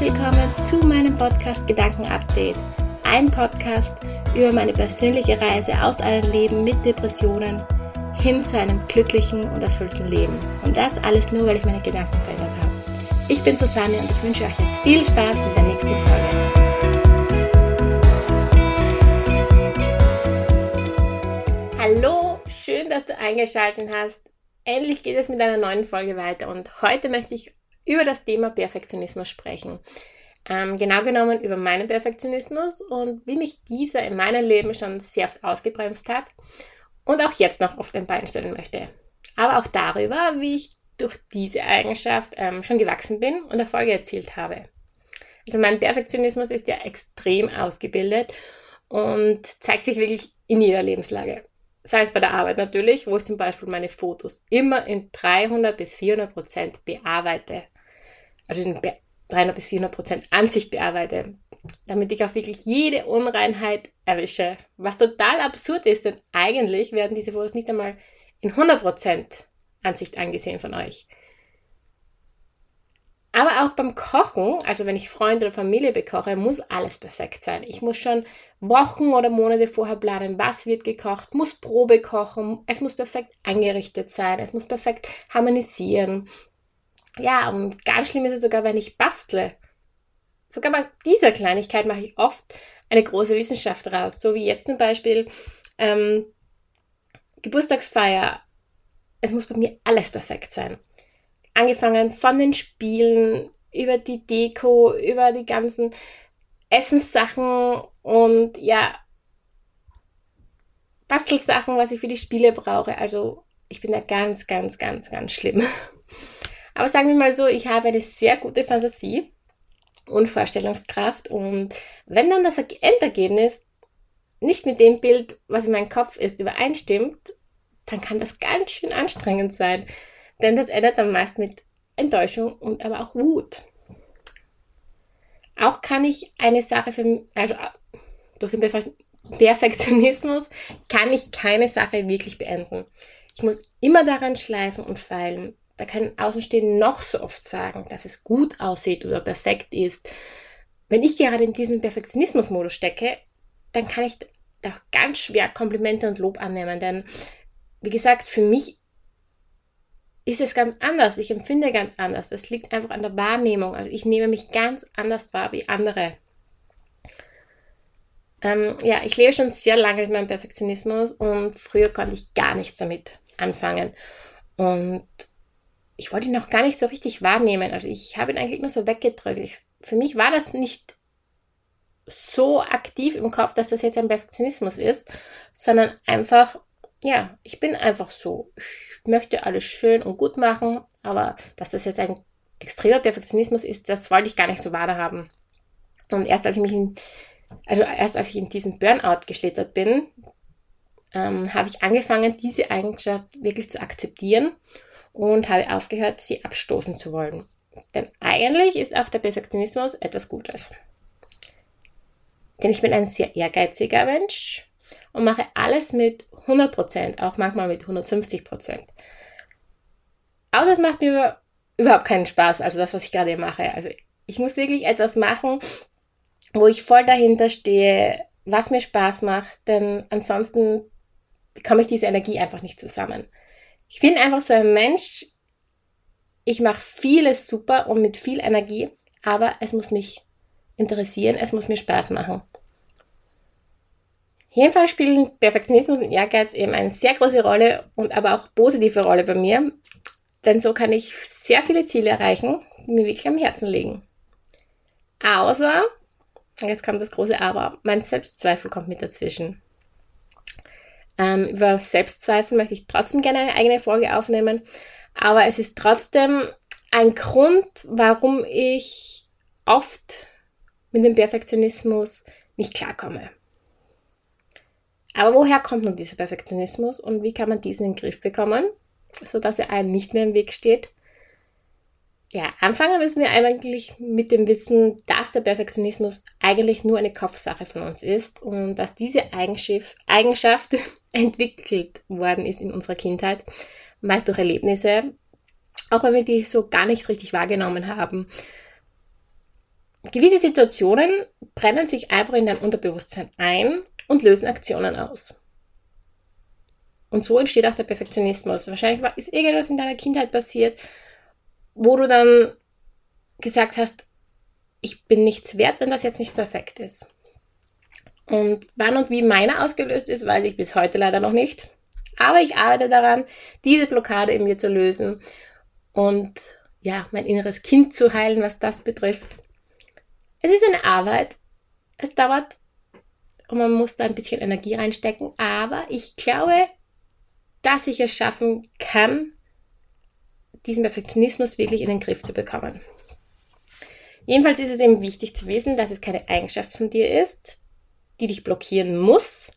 willkommen zu meinem Podcast Gedanken Update. Ein Podcast über meine persönliche Reise aus einem Leben mit Depressionen hin zu einem glücklichen und erfüllten Leben. Und das alles nur, weil ich meine Gedanken verändert habe. Ich bin Susanne und ich wünsche euch jetzt viel Spaß mit der nächsten Folge. Hallo, schön, dass du eingeschaltet hast. Endlich geht es mit einer neuen Folge weiter und heute möchte ich über das Thema Perfektionismus sprechen. Ähm, genau genommen über meinen Perfektionismus und wie mich dieser in meinem Leben schon sehr oft ausgebremst hat und auch jetzt noch auf den Bein stellen möchte. Aber auch darüber, wie ich durch diese Eigenschaft ähm, schon gewachsen bin und Erfolge erzielt habe. Also mein Perfektionismus ist ja extrem ausgebildet und zeigt sich wirklich in jeder Lebenslage. Sei es bei der Arbeit natürlich, wo ich zum Beispiel meine Fotos immer in 300 bis 400 Prozent bearbeite. Also in 300 bis 400 Prozent Ansicht bearbeite, damit ich auch wirklich jede Unreinheit erwische. Was total absurd ist, denn eigentlich werden diese Fotos nicht einmal in 100 Prozent Ansicht angesehen von euch. Aber auch beim Kochen, also wenn ich Freunde oder Familie bekoche, muss alles perfekt sein. Ich muss schon Wochen oder Monate vorher planen, was wird gekocht, muss Probe kochen, es muss perfekt angerichtet sein, es muss perfekt harmonisieren. Ja, und ganz schlimm ist es sogar, wenn ich bastle. Sogar bei dieser Kleinigkeit mache ich oft eine große Wissenschaft raus. So wie jetzt zum Beispiel ähm, Geburtstagsfeier. Es muss bei mir alles perfekt sein. Angefangen von den Spielen, über die Deko, über die ganzen Essenssachen und ja, Bastelsachen, was ich für die Spiele brauche. Also ich bin da ganz, ganz, ganz, ganz schlimm. Aber sagen wir mal so, ich habe eine sehr gute Fantasie und Vorstellungskraft und wenn dann das Endergebnis nicht mit dem Bild, was in meinem Kopf ist, übereinstimmt, dann kann das ganz schön anstrengend sein. Denn das endet dann meist mit Enttäuschung und aber auch Wut. Auch kann ich eine Sache für, also durch den Perfektionismus kann ich keine Sache wirklich beenden. Ich muss immer daran schleifen und feilen. Da kann Außenstehende noch so oft sagen, dass es gut aussieht oder perfekt ist. Wenn ich gerade in diesem Perfektionismus-Modus stecke, dann kann ich auch ganz schwer Komplimente und Lob annehmen. Denn, wie gesagt, für mich ist es ganz anders. Ich empfinde ganz anders. Das liegt einfach an der Wahrnehmung. Also ich nehme mich ganz anders wahr wie andere. Ähm, ja, ich lebe schon sehr lange mit meinem Perfektionismus und früher konnte ich gar nichts damit anfangen. Und ich wollte ihn noch gar nicht so richtig wahrnehmen. Also ich habe ihn eigentlich immer so weggedrückt. Ich, für mich war das nicht so aktiv im Kopf, dass das jetzt ein Perfektionismus ist, sondern einfach, ja, ich bin einfach so. Ich möchte alles schön und gut machen, aber dass das jetzt ein extremer Perfektionismus ist, das wollte ich gar nicht so wahrhaben. Und erst als ich mich in, also erst als ich in diesen Burnout geschlittert bin, ähm, habe ich angefangen, diese Eigenschaft wirklich zu akzeptieren und habe aufgehört, sie abstoßen zu wollen. Denn eigentlich ist auch der Perfektionismus etwas Gutes. Denn ich bin ein sehr ehrgeiziger Mensch und mache alles mit 100%, auch manchmal mit 150%. Außer es macht mir überhaupt keinen Spaß, also das, was ich gerade mache. Also ich muss wirklich etwas machen, wo ich voll dahinter stehe, was mir Spaß macht, denn ansonsten bekomme ich diese Energie einfach nicht zusammen. Ich bin einfach so ein Mensch, ich mache vieles super und mit viel Energie, aber es muss mich interessieren, es muss mir Spaß machen. Jedenfalls spielen Perfektionismus und Ehrgeiz eben eine sehr große Rolle und aber auch positive Rolle bei mir, denn so kann ich sehr viele Ziele erreichen, die mir wirklich am Herzen liegen. Außer, jetzt kommt das große Aber, mein Selbstzweifel kommt mit dazwischen. Ähm, über Selbstzweifel möchte ich trotzdem gerne eine eigene Folge aufnehmen. Aber es ist trotzdem ein Grund, warum ich oft mit dem Perfektionismus nicht klarkomme. Aber woher kommt nun dieser Perfektionismus und wie kann man diesen in den Griff bekommen, sodass er einem nicht mehr im Weg steht? Ja, anfangen müssen wir eigentlich mit dem Wissen, dass der Perfektionismus eigentlich nur eine Kopfsache von uns ist und dass diese Eigenschaft, Eigenschaft entwickelt worden ist in unserer Kindheit, meist durch Erlebnisse, auch wenn wir die so gar nicht richtig wahrgenommen haben. gewisse Situationen brennen sich einfach in dein Unterbewusstsein ein und lösen Aktionen aus. Und so entsteht auch der Perfektionismus. Wahrscheinlich ist irgendwas in deiner Kindheit passiert, wo du dann gesagt hast, ich bin nichts wert, wenn das jetzt nicht perfekt ist. Und wann und wie meiner ausgelöst ist, weiß ich bis heute leider noch nicht. Aber ich arbeite daran, diese Blockade in mir zu lösen und ja, mein inneres Kind zu heilen, was das betrifft. Es ist eine Arbeit. Es dauert und man muss da ein bisschen Energie reinstecken. Aber ich glaube, dass ich es schaffen kann, diesen Perfektionismus wirklich in den Griff zu bekommen. Jedenfalls ist es eben wichtig zu wissen, dass es keine Eigenschaft von dir ist, die dich blockieren muss,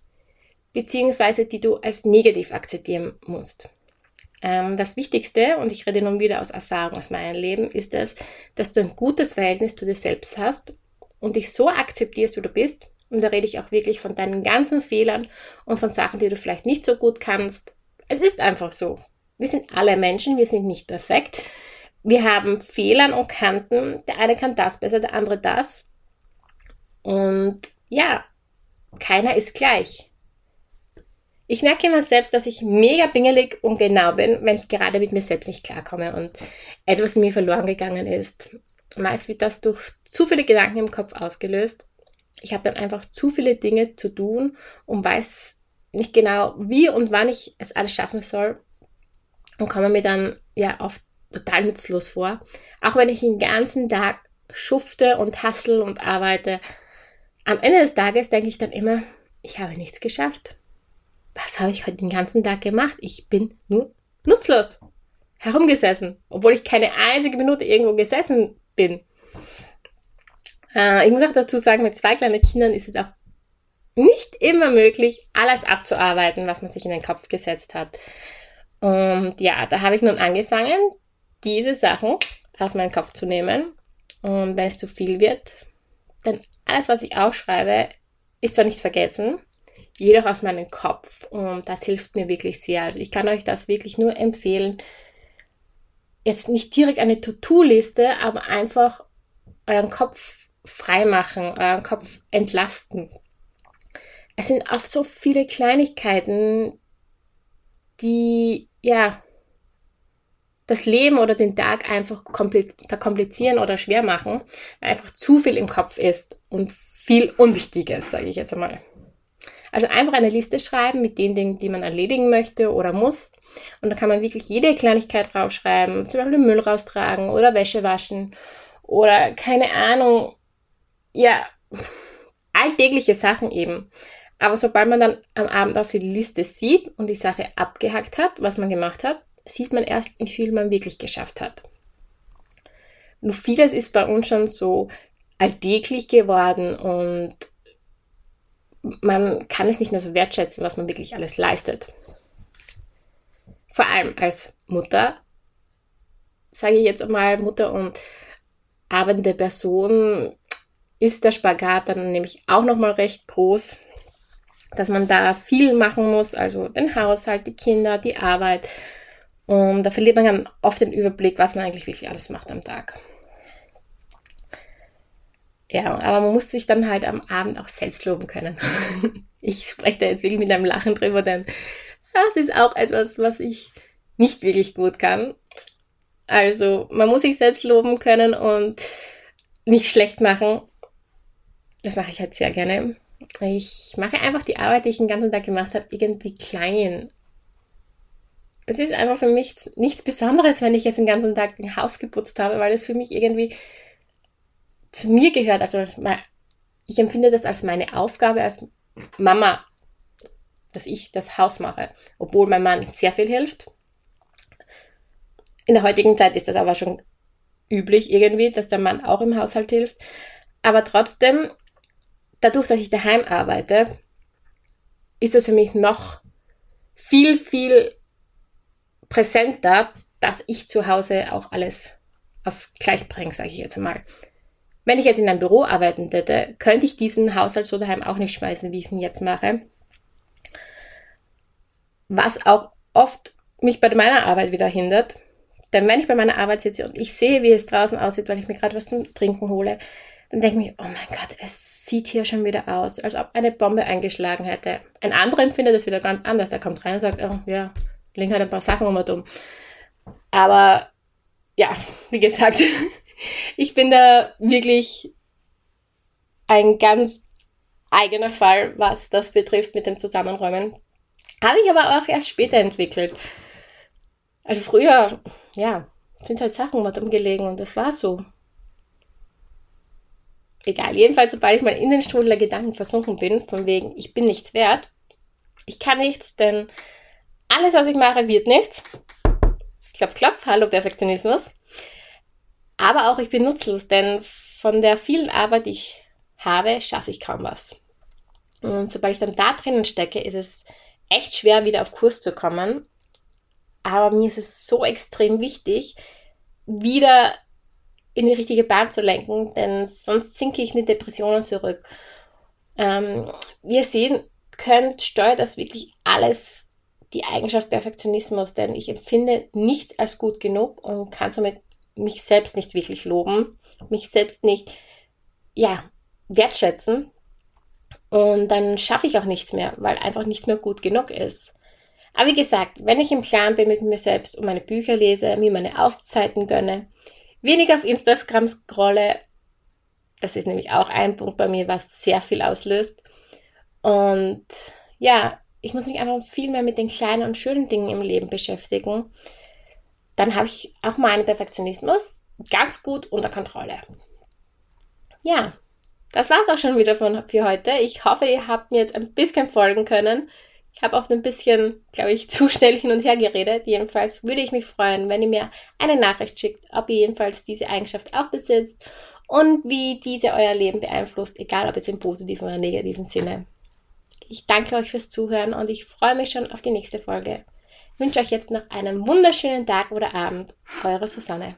beziehungsweise die du als negativ akzeptieren musst. Ähm, das Wichtigste, und ich rede nun wieder aus Erfahrung aus meinem Leben, ist es, dass du ein gutes Verhältnis zu dir selbst hast und dich so akzeptierst, wie du bist. Und da rede ich auch wirklich von deinen ganzen Fehlern und von Sachen, die du vielleicht nicht so gut kannst. Es ist einfach so. Wir sind alle Menschen, wir sind nicht perfekt. Wir haben Fehlern und Kanten. Der eine kann das besser, der andere das. Und ja, keiner ist gleich. Ich merke immer selbst, dass ich mega bingelig und genau bin, wenn ich gerade mit mir selbst nicht klarkomme und etwas in mir verloren gegangen ist. Meist wird das durch zu viele Gedanken im Kopf ausgelöst. Ich habe dann einfach zu viele Dinge zu tun und weiß nicht genau, wie und wann ich es alles schaffen soll und komme mir dann ja oft total nutzlos vor. Auch wenn ich den ganzen Tag schufte und hassel und arbeite, am Ende des Tages denke ich dann immer, ich habe nichts geschafft. Was habe ich heute den ganzen Tag gemacht? Ich bin nur nutzlos herumgesessen, obwohl ich keine einzige Minute irgendwo gesessen bin. Äh, ich muss auch dazu sagen, mit zwei kleinen Kindern ist es auch nicht immer möglich, alles abzuarbeiten, was man sich in den Kopf gesetzt hat. Und ja, da habe ich nun angefangen, diese Sachen aus meinem Kopf zu nehmen. Und wenn es zu viel wird, dann alles, was ich aufschreibe, ist zwar nicht vergessen, jedoch aus meinem Kopf. Und das hilft mir wirklich sehr. Also ich kann euch das wirklich nur empfehlen. Jetzt nicht direkt eine To-Do-Liste, aber einfach euren Kopf freimachen, euren Kopf entlasten. Es sind oft so viele Kleinigkeiten, die, ja, das Leben oder den Tag einfach verkomplizieren oder schwer machen, weil einfach zu viel im Kopf ist und viel Unwichtiges, sage ich jetzt einmal. Also einfach eine Liste schreiben mit den Dingen, die man erledigen möchte oder muss. Und da kann man wirklich jede Kleinigkeit draufschreiben, zum Beispiel Müll raustragen oder Wäsche waschen oder keine Ahnung, ja, alltägliche Sachen eben. Aber sobald man dann am Abend auf die Liste sieht und die Sache abgehackt hat, was man gemacht hat, sieht man erst, wie viel man wirklich geschafft hat. Nur vieles ist bei uns schon so alltäglich geworden und man kann es nicht mehr so wertschätzen, was man wirklich alles leistet. Vor allem als Mutter, sage ich jetzt einmal, Mutter und arbeitende Person, ist der Spagat dann nämlich auch nochmal recht groß, dass man da viel machen muss, also den Haushalt, die Kinder, die Arbeit, und da verliert man dann oft den Überblick, was man eigentlich wirklich alles macht am Tag. Ja, aber man muss sich dann halt am Abend auch selbst loben können. ich spreche da jetzt wirklich mit einem Lachen drüber, denn das ist auch etwas, was ich nicht wirklich gut kann. Also man muss sich selbst loben können und nicht schlecht machen. Das mache ich halt sehr gerne. Ich mache einfach die Arbeit, die ich den ganzen Tag gemacht habe, irgendwie klein es ist einfach für mich nichts Besonderes, wenn ich jetzt den ganzen Tag ein Haus geputzt habe, weil es für mich irgendwie zu mir gehört. Also ich empfinde das als meine Aufgabe als Mama, dass ich das Haus mache, obwohl mein Mann sehr viel hilft. In der heutigen Zeit ist das aber schon üblich irgendwie, dass der Mann auch im Haushalt hilft. Aber trotzdem, dadurch, dass ich daheim arbeite, ist das für mich noch viel, viel präsenter, dass ich zu Hause auch alles auf gleich bringe, sage ich jetzt einmal. Wenn ich jetzt in einem Büro arbeiten hätte, könnte ich diesen Haushalt so daheim auch nicht schmeißen, wie ich ihn jetzt mache. Was auch oft mich bei meiner Arbeit wieder hindert. Denn wenn ich bei meiner Arbeit sitze und ich sehe, wie es draußen aussieht, weil ich mir gerade was zum Trinken hole, dann denke ich mir, oh mein Gott, es sieht hier schon wieder aus, als ob eine Bombe eingeschlagen hätte. Ein anderer empfindet das wieder ganz anders. Der kommt rein und sagt, oh, ja, liegen halt ein paar Sachen um und um. Aber ja, wie gesagt, ich bin da wirklich ein ganz eigener Fall, was das betrifft mit dem Zusammenräumen. Habe ich aber auch erst später entwickelt. Also früher, ja, sind halt Sachen mit gelegen und das war so. Egal, jedenfalls, sobald ich mal in den Strudel der Gedanken versunken bin, von wegen, ich bin nichts wert, ich kann nichts, denn alles, was ich mache, wird nichts. Klopf, klopf, hallo Perfektionismus. Aber auch ich bin nutzlos, denn von der vielen Arbeit, die ich habe, schaffe ich kaum was. Und sobald ich dann da drinnen stecke, ist es echt schwer, wieder auf Kurs zu kommen. Aber mir ist es so extrem wichtig, wieder in die richtige Bahn zu lenken, denn sonst sinke ich in die Depressionen zurück. Ähm, ihr sehen könnt, steuert das wirklich alles die Eigenschaft Perfektionismus, denn ich empfinde nichts als gut genug und kann somit mich selbst nicht wirklich loben, mich selbst nicht, ja, wertschätzen. Und dann schaffe ich auch nichts mehr, weil einfach nichts mehr gut genug ist. Aber wie gesagt, wenn ich im Plan bin mit mir selbst und meine Bücher lese, mir meine Auszeiten gönne, wenig auf Instagram scrolle, das ist nämlich auch ein Punkt bei mir, was sehr viel auslöst. Und ja, ich muss mich einfach viel mehr mit den kleinen und schönen Dingen im Leben beschäftigen. Dann habe ich auch meinen Perfektionismus ganz gut unter Kontrolle. Ja, das war es auch schon wieder von, für heute. Ich hoffe, ihr habt mir jetzt ein bisschen folgen können. Ich habe oft ein bisschen, glaube ich, zu schnell hin und her geredet. Jedenfalls würde ich mich freuen, wenn ihr mir eine Nachricht schickt, ob ihr jedenfalls diese Eigenschaft auch besitzt und wie diese euer Leben beeinflusst, egal ob jetzt im positiven oder negativen Sinne. Ich danke euch fürs Zuhören und ich freue mich schon auf die nächste Folge. Ich wünsche euch jetzt noch einen wunderschönen Tag oder Abend. Eure Susanne.